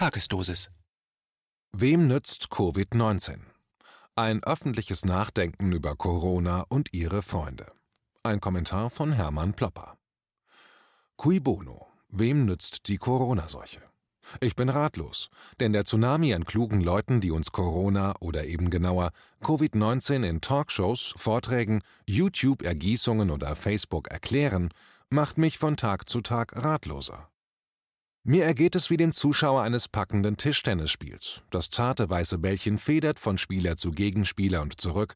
Tagesdosis. Wem nützt Covid-19? Ein öffentliches Nachdenken über Corona und ihre Freunde. Ein Kommentar von Hermann Plopper. Cui bono? Wem nützt die Corona-Seuche? Ich bin ratlos, denn der Tsunami an klugen Leuten, die uns Corona oder eben genauer Covid-19 in Talkshows, Vorträgen, YouTube-Ergießungen oder Facebook erklären, macht mich von Tag zu Tag ratloser. Mir ergeht es wie dem Zuschauer eines packenden Tischtennisspiels. Das zarte weiße Bällchen federt von Spieler zu Gegenspieler und zurück,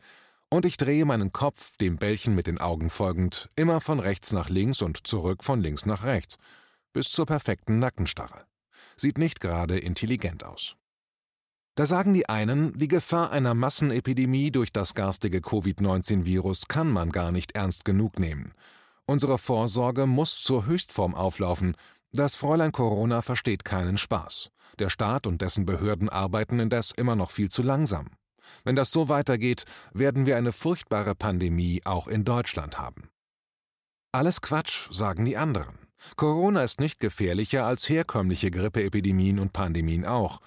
und ich drehe meinen Kopf, dem Bällchen mit den Augen folgend, immer von rechts nach links und zurück von links nach rechts, bis zur perfekten Nackenstarre sieht nicht gerade intelligent aus. Da sagen die einen, die Gefahr einer Massenepidemie durch das garstige Covid-19-Virus kann man gar nicht ernst genug nehmen. Unsere Vorsorge muss zur Höchstform auflaufen. Das Fräulein Corona versteht keinen Spaß. Der Staat und dessen Behörden arbeiten indes immer noch viel zu langsam. Wenn das so weitergeht, werden wir eine furchtbare Pandemie auch in Deutschland haben. Alles Quatsch, sagen die anderen. Corona ist nicht gefährlicher als herkömmliche Grippeepidemien und Pandemien auch.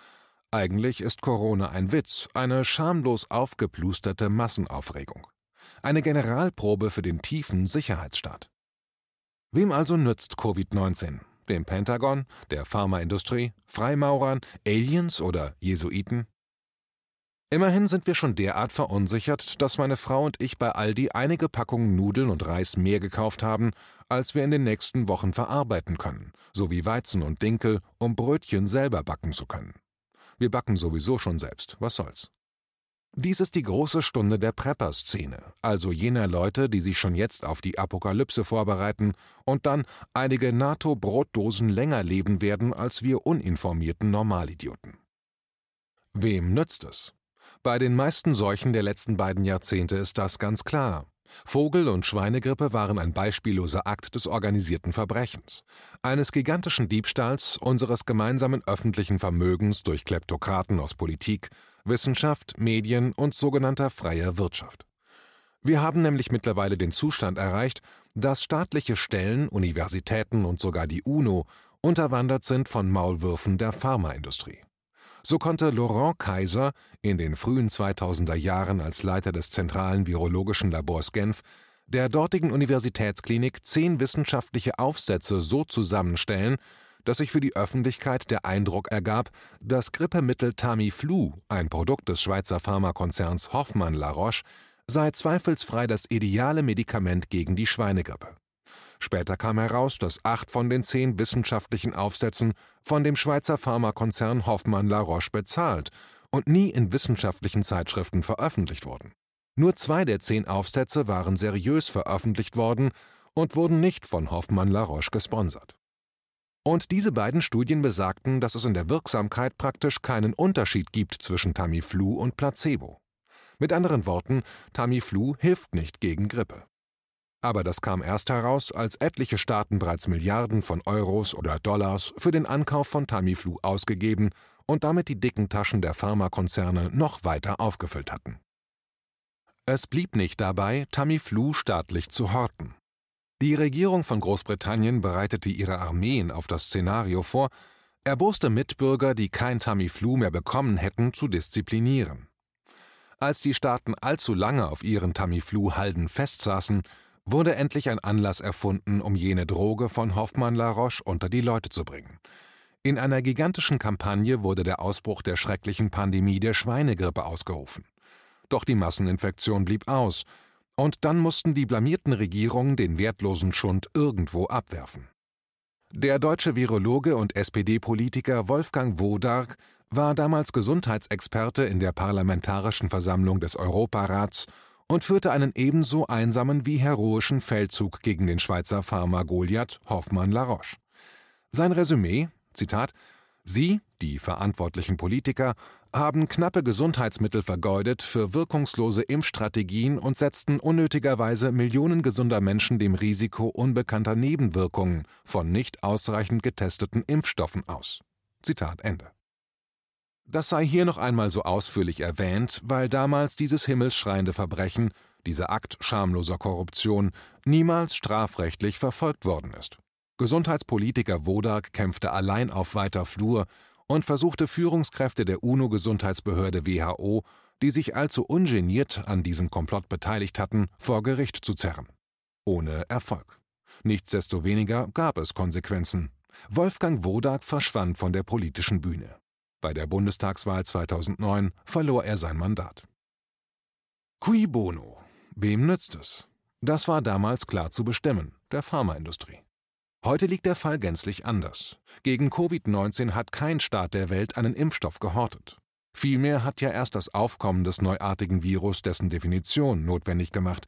Eigentlich ist Corona ein Witz, eine schamlos aufgeplusterte Massenaufregung. Eine Generalprobe für den tiefen Sicherheitsstaat. Wem also nützt Covid-19? Dem Pentagon, der Pharmaindustrie, Freimaurern, Aliens oder Jesuiten? Immerhin sind wir schon derart verunsichert, dass meine Frau und ich bei Aldi einige Packungen Nudeln und Reis mehr gekauft haben, als wir in den nächsten Wochen verarbeiten können, sowie Weizen und Dinkel, um Brötchen selber backen zu können. Wir backen sowieso schon selbst, was soll's. Dies ist die große Stunde der Prepper-Szene, also jener Leute, die sich schon jetzt auf die Apokalypse vorbereiten und dann einige NATO-Brotdosen länger leben werden als wir uninformierten Normalidioten. Wem nützt es? Bei den meisten Seuchen der letzten beiden Jahrzehnte ist das ganz klar. Vogel- und Schweinegrippe waren ein beispielloser Akt des organisierten Verbrechens, eines gigantischen Diebstahls unseres gemeinsamen öffentlichen Vermögens durch Kleptokraten aus Politik, Wissenschaft, Medien und sogenannter freier Wirtschaft. Wir haben nämlich mittlerweile den Zustand erreicht, dass staatliche Stellen, Universitäten und sogar die UNO unterwandert sind von Maulwürfen der Pharmaindustrie. So konnte Laurent Kaiser in den frühen 2000er Jahren als Leiter des zentralen virologischen Labors Genf der dortigen Universitätsklinik zehn wissenschaftliche Aufsätze so zusammenstellen, dass sich für die Öffentlichkeit der Eindruck ergab, das Grippemittel Tamiflu, ein Produkt des Schweizer Pharmakonzerns Hoffmann La Roche, sei zweifelsfrei das ideale Medikament gegen die Schweinegrippe. Später kam heraus, dass acht von den zehn wissenschaftlichen Aufsätzen von dem Schweizer Pharmakonzern Hoffmann La Roche bezahlt und nie in wissenschaftlichen Zeitschriften veröffentlicht wurden. Nur zwei der zehn Aufsätze waren seriös veröffentlicht worden und wurden nicht von Hoffmann La Roche gesponsert. Und diese beiden Studien besagten, dass es in der Wirksamkeit praktisch keinen Unterschied gibt zwischen Tamiflu und Placebo. Mit anderen Worten, Tamiflu hilft nicht gegen Grippe. Aber das kam erst heraus, als etliche Staaten bereits Milliarden von Euros oder Dollars für den Ankauf von Tamiflu ausgegeben und damit die dicken Taschen der Pharmakonzerne noch weiter aufgefüllt hatten. Es blieb nicht dabei, Tamiflu staatlich zu horten. Die Regierung von Großbritannien bereitete ihre Armeen auf das Szenario vor, erboste Mitbürger, die kein Tamiflu mehr bekommen hätten, zu disziplinieren. Als die Staaten allzu lange auf ihren Tamiflu-Halden festsaßen, wurde endlich ein Anlass erfunden, um jene Droge von Hoffmann La Roche unter die Leute zu bringen. In einer gigantischen Kampagne wurde der Ausbruch der schrecklichen Pandemie der Schweinegrippe ausgerufen. Doch die Masseninfektion blieb aus, und dann mussten die blamierten Regierungen den wertlosen Schund irgendwo abwerfen. Der deutsche Virologe und SPD-Politiker Wolfgang Wodark war damals Gesundheitsexperte in der Parlamentarischen Versammlung des Europarats und führte einen ebenso einsamen wie heroischen Feldzug gegen den Schweizer Pharma Goliath Hoffmann La Roche. Sein Resümee, Zitat, Sie, die verantwortlichen Politiker, haben knappe Gesundheitsmittel vergeudet für wirkungslose Impfstrategien und setzten unnötigerweise Millionen gesunder Menschen dem Risiko unbekannter Nebenwirkungen von nicht ausreichend getesteten Impfstoffen aus. Zitat Ende. Das sei hier noch einmal so ausführlich erwähnt, weil damals dieses himmelsschreiende Verbrechen, dieser Akt schamloser Korruption, niemals strafrechtlich verfolgt worden ist. Gesundheitspolitiker Wodak kämpfte allein auf weiter Flur und versuchte Führungskräfte der UNO-Gesundheitsbehörde WHO, die sich allzu ungeniert an diesem Komplott beteiligt hatten, vor Gericht zu zerren. Ohne Erfolg. Nichtsdestoweniger gab es Konsequenzen. Wolfgang Wodak verschwand von der politischen Bühne. Bei der Bundestagswahl 2009 verlor er sein Mandat. Cui bono? Wem nützt es? Das war damals klar zu bestimmen, der Pharmaindustrie. Heute liegt der Fall gänzlich anders. Gegen Covid-19 hat kein Staat der Welt einen Impfstoff gehortet. Vielmehr hat ja erst das Aufkommen des neuartigen Virus dessen Definition notwendig gemacht.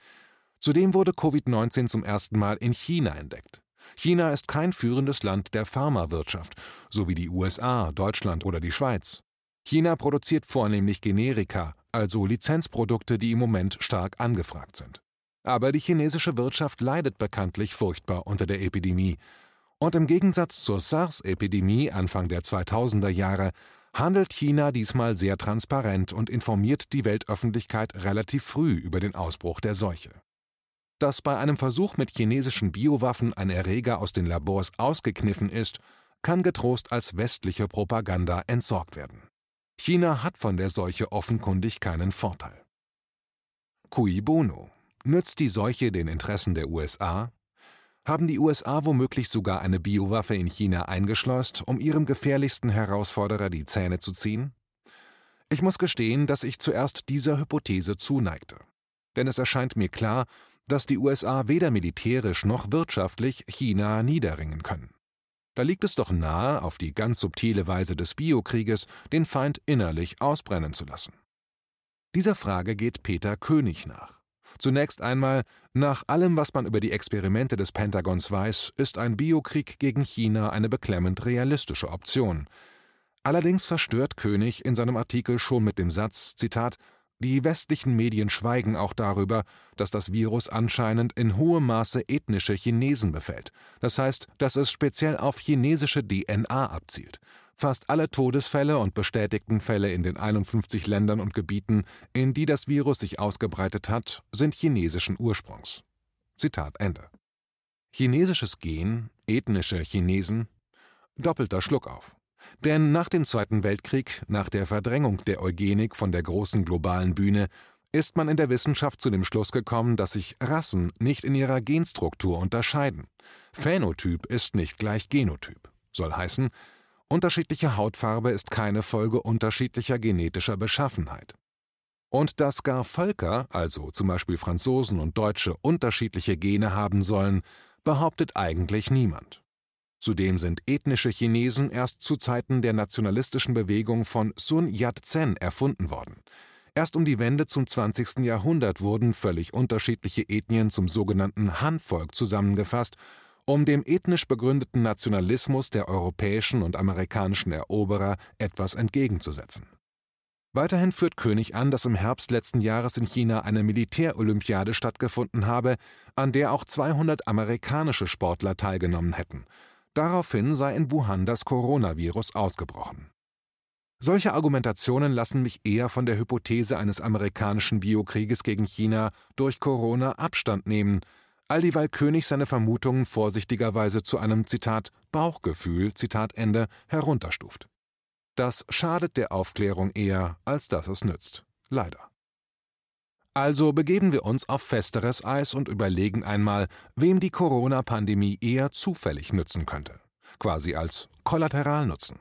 Zudem wurde Covid-19 zum ersten Mal in China entdeckt. China ist kein führendes Land der Pharmawirtschaft, so wie die USA, Deutschland oder die Schweiz. China produziert vornehmlich Generika, also Lizenzprodukte, die im Moment stark angefragt sind. Aber die chinesische Wirtschaft leidet bekanntlich furchtbar unter der Epidemie. Und im Gegensatz zur SARS-Epidemie Anfang der 2000er Jahre handelt China diesmal sehr transparent und informiert die Weltöffentlichkeit relativ früh über den Ausbruch der Seuche. Dass bei einem Versuch mit chinesischen Biowaffen ein Erreger aus den Labors ausgekniffen ist, kann getrost als westliche Propaganda entsorgt werden. China hat von der Seuche offenkundig keinen Vorteil. Cui bono? Nützt die Seuche den Interessen der USA? Haben die USA womöglich sogar eine Biowaffe in China eingeschleust, um ihrem gefährlichsten Herausforderer die Zähne zu ziehen? Ich muss gestehen, dass ich zuerst dieser Hypothese zuneigte. Denn es erscheint mir klar, dass die USA weder militärisch noch wirtschaftlich China niederringen können. Da liegt es doch nahe, auf die ganz subtile Weise des Biokrieges den Feind innerlich ausbrennen zu lassen. Dieser Frage geht Peter König nach. Zunächst einmal, nach allem, was man über die Experimente des Pentagons weiß, ist ein Biokrieg gegen China eine beklemmend realistische Option. Allerdings verstört König in seinem Artikel schon mit dem Satz, Zitat, die westlichen Medien schweigen auch darüber, dass das Virus anscheinend in hohem Maße ethnische Chinesen befällt. Das heißt, dass es speziell auf chinesische DNA abzielt. Fast alle Todesfälle und bestätigten Fälle in den 51 Ländern und Gebieten, in die das Virus sich ausgebreitet hat, sind chinesischen Ursprungs. Zitat Ende. Chinesisches Gen, ethnische Chinesen, doppelter Schluck auf. Denn nach dem Zweiten Weltkrieg, nach der Verdrängung der Eugenik von der großen globalen Bühne, ist man in der Wissenschaft zu dem Schluss gekommen, dass sich Rassen nicht in ihrer Genstruktur unterscheiden. Phänotyp ist nicht gleich Genotyp. Soll heißen, unterschiedliche Hautfarbe ist keine Folge unterschiedlicher genetischer Beschaffenheit. Und dass gar Völker, also zum Beispiel Franzosen und Deutsche, unterschiedliche Gene haben sollen, behauptet eigentlich niemand. Zudem sind ethnische Chinesen erst zu Zeiten der nationalistischen Bewegung von Sun Yat-sen erfunden worden. Erst um die Wende zum 20. Jahrhundert wurden völlig unterschiedliche Ethnien zum sogenannten Han-Volk zusammengefasst, um dem ethnisch begründeten Nationalismus der europäischen und amerikanischen Eroberer etwas entgegenzusetzen. Weiterhin führt König an, dass im Herbst letzten Jahres in China eine Militärolympiade stattgefunden habe, an der auch 200 amerikanische Sportler teilgenommen hätten. Daraufhin sei in Wuhan das Coronavirus ausgebrochen. Solche Argumentationen lassen mich eher von der Hypothese eines amerikanischen Biokrieges gegen China durch Corona Abstand nehmen, all dieweil König seine Vermutungen vorsichtigerweise zu einem Zitat Bauchgefühl Zitat Ende herunterstuft. Das schadet der Aufklärung eher, als dass es nützt. Leider. Also begeben wir uns auf festeres Eis und überlegen einmal, wem die Corona-Pandemie eher zufällig nützen könnte. Quasi als Kollateralnutzen.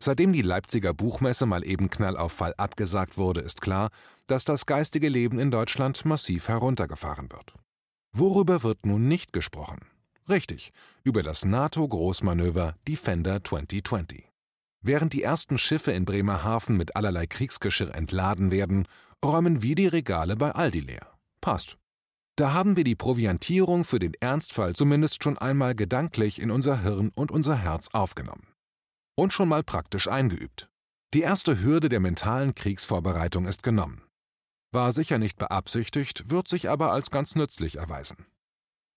Seitdem die Leipziger Buchmesse mal eben knall auf Fall abgesagt wurde, ist klar, dass das geistige Leben in Deutschland massiv heruntergefahren wird. Worüber wird nun nicht gesprochen? Richtig, über das NATO-Großmanöver Defender 2020. Während die ersten Schiffe in Bremerhaven mit allerlei Kriegsgeschirr entladen werden, räumen wir die Regale bei Aldi leer. Passt. Da haben wir die Proviantierung für den Ernstfall zumindest schon einmal gedanklich in unser Hirn und unser Herz aufgenommen. Und schon mal praktisch eingeübt. Die erste Hürde der mentalen Kriegsvorbereitung ist genommen. War sicher nicht beabsichtigt, wird sich aber als ganz nützlich erweisen.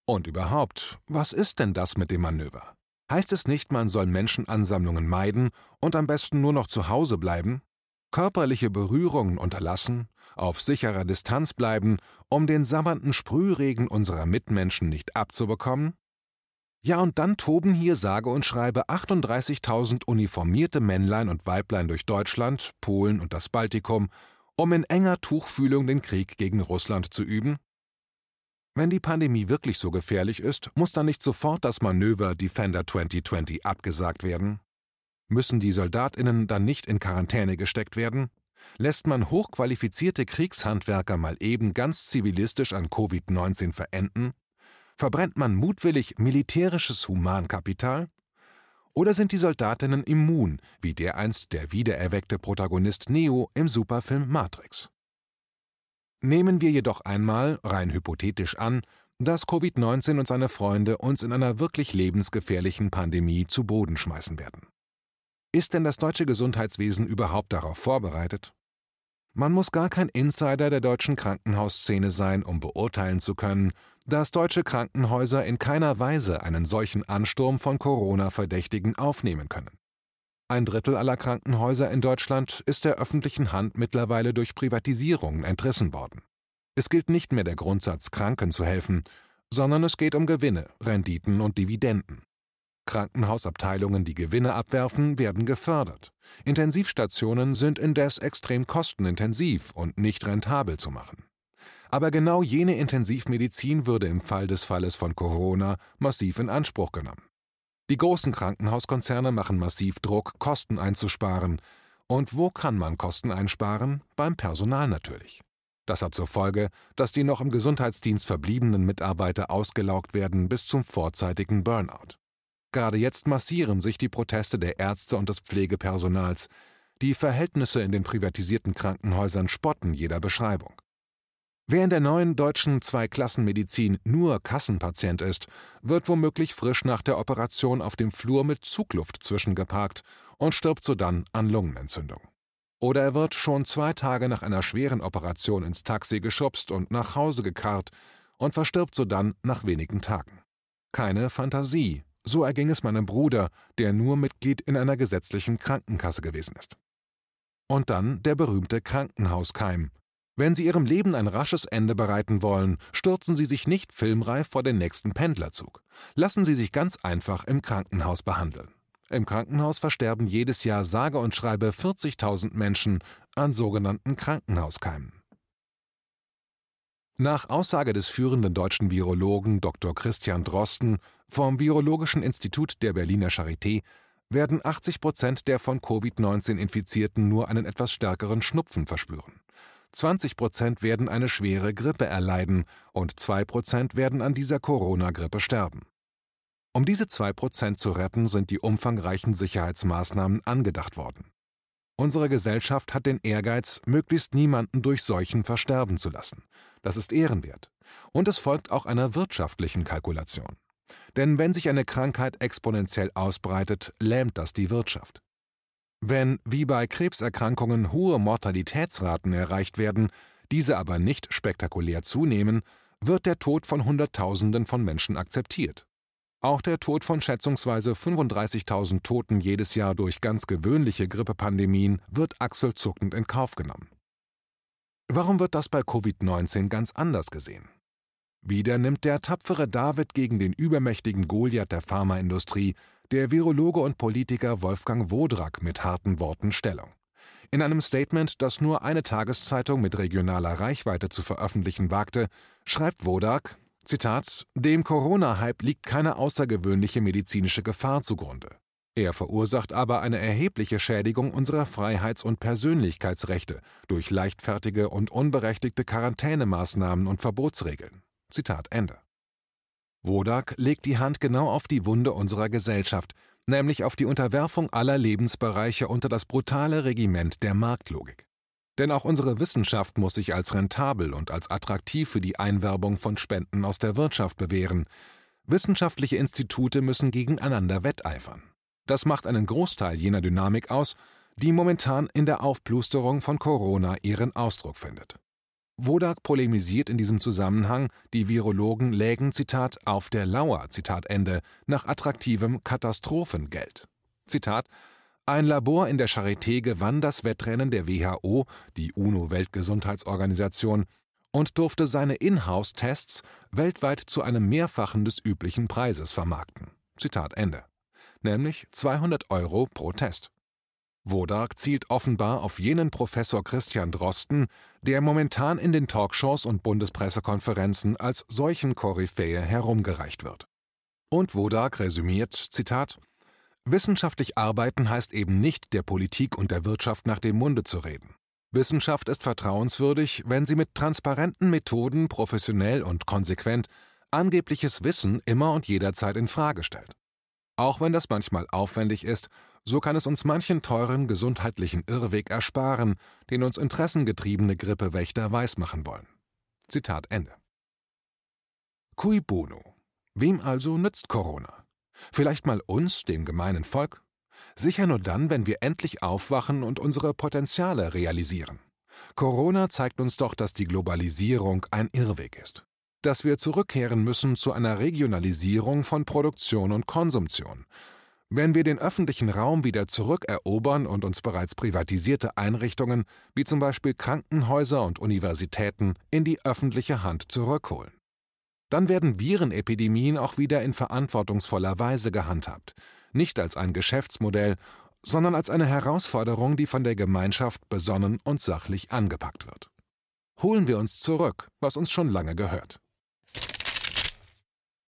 Und überhaupt, was ist denn das mit dem Manöver? Heißt es nicht, man soll Menschenansammlungen meiden und am besten nur noch zu Hause bleiben? Körperliche Berührungen unterlassen, auf sicherer Distanz bleiben, um den sabbernden Sprühregen unserer Mitmenschen nicht abzubekommen? Ja, und dann toben hier sage und schreibe 38.000 uniformierte Männlein und Weiblein durch Deutschland, Polen und das Baltikum, um in enger Tuchfühlung den Krieg gegen Russland zu üben? Wenn die Pandemie wirklich so gefährlich ist, muss dann nicht sofort das Manöver Defender 2020 abgesagt werden? Müssen die Soldatinnen dann nicht in Quarantäne gesteckt werden? Lässt man hochqualifizierte Kriegshandwerker mal eben ganz zivilistisch an Covid-19 verenden? Verbrennt man mutwillig militärisches Humankapital? Oder sind die Soldatinnen immun, wie dereinst der wiedererweckte Protagonist Neo im Superfilm Matrix? Nehmen wir jedoch einmal, rein hypothetisch an, dass Covid-19 und seine Freunde uns in einer wirklich lebensgefährlichen Pandemie zu Boden schmeißen werden. Ist denn das deutsche Gesundheitswesen überhaupt darauf vorbereitet? Man muss gar kein Insider der deutschen Krankenhausszene sein, um beurteilen zu können, dass deutsche Krankenhäuser in keiner Weise einen solchen Ansturm von Corona-Verdächtigen aufnehmen können. Ein Drittel aller Krankenhäuser in Deutschland ist der öffentlichen Hand mittlerweile durch Privatisierungen entrissen worden. Es gilt nicht mehr der Grundsatz, Kranken zu helfen, sondern es geht um Gewinne, Renditen und Dividenden. Krankenhausabteilungen, die Gewinne abwerfen, werden gefördert. Intensivstationen sind indes extrem kostenintensiv und nicht rentabel zu machen. Aber genau jene Intensivmedizin würde im Fall des Falles von Corona massiv in Anspruch genommen. Die großen Krankenhauskonzerne machen massiv Druck, Kosten einzusparen. Und wo kann man Kosten einsparen? Beim Personal natürlich. Das hat zur Folge, dass die noch im Gesundheitsdienst verbliebenen Mitarbeiter ausgelaugt werden bis zum vorzeitigen Burnout. Gerade jetzt massieren sich die Proteste der Ärzte und des Pflegepersonals. Die Verhältnisse in den privatisierten Krankenhäusern spotten jeder Beschreibung. Wer in der neuen deutschen Zweiklassenmedizin nur Kassenpatient ist, wird womöglich frisch nach der Operation auf dem Flur mit Zugluft zwischengeparkt und stirbt sodann an Lungenentzündung. Oder er wird schon zwei Tage nach einer schweren Operation ins Taxi geschubst und nach Hause gekarrt und verstirbt sodann nach wenigen Tagen. Keine Fantasie, so erging es meinem Bruder, der nur Mitglied in einer gesetzlichen Krankenkasse gewesen ist. Und dann der berühmte Krankenhauskeim, wenn Sie Ihrem Leben ein rasches Ende bereiten wollen, stürzen Sie sich nicht filmreif vor den nächsten Pendlerzug. Lassen Sie sich ganz einfach im Krankenhaus behandeln. Im Krankenhaus versterben jedes Jahr sage und schreibe 40.000 Menschen an sogenannten Krankenhauskeimen. Nach Aussage des führenden deutschen Virologen Dr. Christian Drosten vom Virologischen Institut der Berliner Charité werden 80 Prozent der von Covid-19 Infizierten nur einen etwas stärkeren Schnupfen verspüren. 20 Prozent werden eine schwere Grippe erleiden und 2 Prozent werden an dieser Corona-Grippe sterben. Um diese 2 Prozent zu retten, sind die umfangreichen Sicherheitsmaßnahmen angedacht worden. Unsere Gesellschaft hat den Ehrgeiz, möglichst niemanden durch Seuchen versterben zu lassen. Das ist ehrenwert. Und es folgt auch einer wirtschaftlichen Kalkulation. Denn wenn sich eine Krankheit exponentiell ausbreitet, lähmt das die Wirtschaft. Wenn, wie bei Krebserkrankungen, hohe Mortalitätsraten erreicht werden, diese aber nicht spektakulär zunehmen, wird der Tod von Hunderttausenden von Menschen akzeptiert. Auch der Tod von schätzungsweise 35.000 Toten jedes Jahr durch ganz gewöhnliche Grippepandemien wird achselzuckend in Kauf genommen. Warum wird das bei Covid-19 ganz anders gesehen? Wieder nimmt der tapfere David gegen den übermächtigen Goliath der Pharmaindustrie der Virologe und Politiker Wolfgang Wodrack mit harten Worten Stellung. In einem Statement, das nur eine Tageszeitung mit regionaler Reichweite zu veröffentlichen wagte, schreibt Wodak, Zitat, dem Corona-Hype liegt keine außergewöhnliche medizinische Gefahr zugrunde. Er verursacht aber eine erhebliche Schädigung unserer Freiheits- und Persönlichkeitsrechte durch leichtfertige und unberechtigte Quarantänemaßnahmen und Verbotsregeln. Zitat Ende. Wodak legt die Hand genau auf die Wunde unserer Gesellschaft, nämlich auf die Unterwerfung aller Lebensbereiche unter das brutale Regiment der Marktlogik. Denn auch unsere Wissenschaft muss sich als rentabel und als attraktiv für die Einwerbung von Spenden aus der Wirtschaft bewähren. Wissenschaftliche Institute müssen gegeneinander wetteifern. Das macht einen Großteil jener Dynamik aus, die momentan in der Aufplusterung von Corona ihren Ausdruck findet. Wodak polemisiert in diesem Zusammenhang, die Virologen lägen, Zitat, auf der Lauer, Zitat Ende, nach attraktivem Katastrophengeld. Zitat, ein Labor in der Charité gewann das Wettrennen der WHO, die UNO-Weltgesundheitsorganisation, und durfte seine Inhouse-Tests weltweit zu einem Mehrfachen des üblichen Preises vermarkten. Zitat Ende. Nämlich 200 Euro pro Test. Wodark zielt offenbar auf jenen Professor Christian Drosten, der momentan in den Talkshows und Bundespressekonferenzen als solchen Koryphäe herumgereicht wird. Und Wodark resümiert, Zitat, Wissenschaftlich arbeiten heißt eben nicht, der Politik und der Wirtschaft nach dem Munde zu reden. Wissenschaft ist vertrauenswürdig, wenn sie mit transparenten Methoden professionell und konsequent angebliches Wissen immer und jederzeit in Frage stellt. Auch wenn das manchmal aufwendig ist, so kann es uns manchen teuren gesundheitlichen Irrweg ersparen, den uns interessengetriebene Grippewächter weismachen wollen. Zitat Ende. Cui bono. Wem also nützt Corona? Vielleicht mal uns, dem gemeinen Volk? Sicher nur dann, wenn wir endlich aufwachen und unsere Potenziale realisieren. Corona zeigt uns doch, dass die Globalisierung ein Irrweg ist. Dass wir zurückkehren müssen zu einer Regionalisierung von Produktion und Konsumtion. Wenn wir den öffentlichen Raum wieder zurückerobern und uns bereits privatisierte Einrichtungen, wie zum Beispiel Krankenhäuser und Universitäten, in die öffentliche Hand zurückholen. Dann werden Virenepidemien auch wieder in verantwortungsvoller Weise gehandhabt, nicht als ein Geschäftsmodell, sondern als eine Herausforderung, die von der Gemeinschaft besonnen und sachlich angepackt wird. Holen wir uns zurück, was uns schon lange gehört.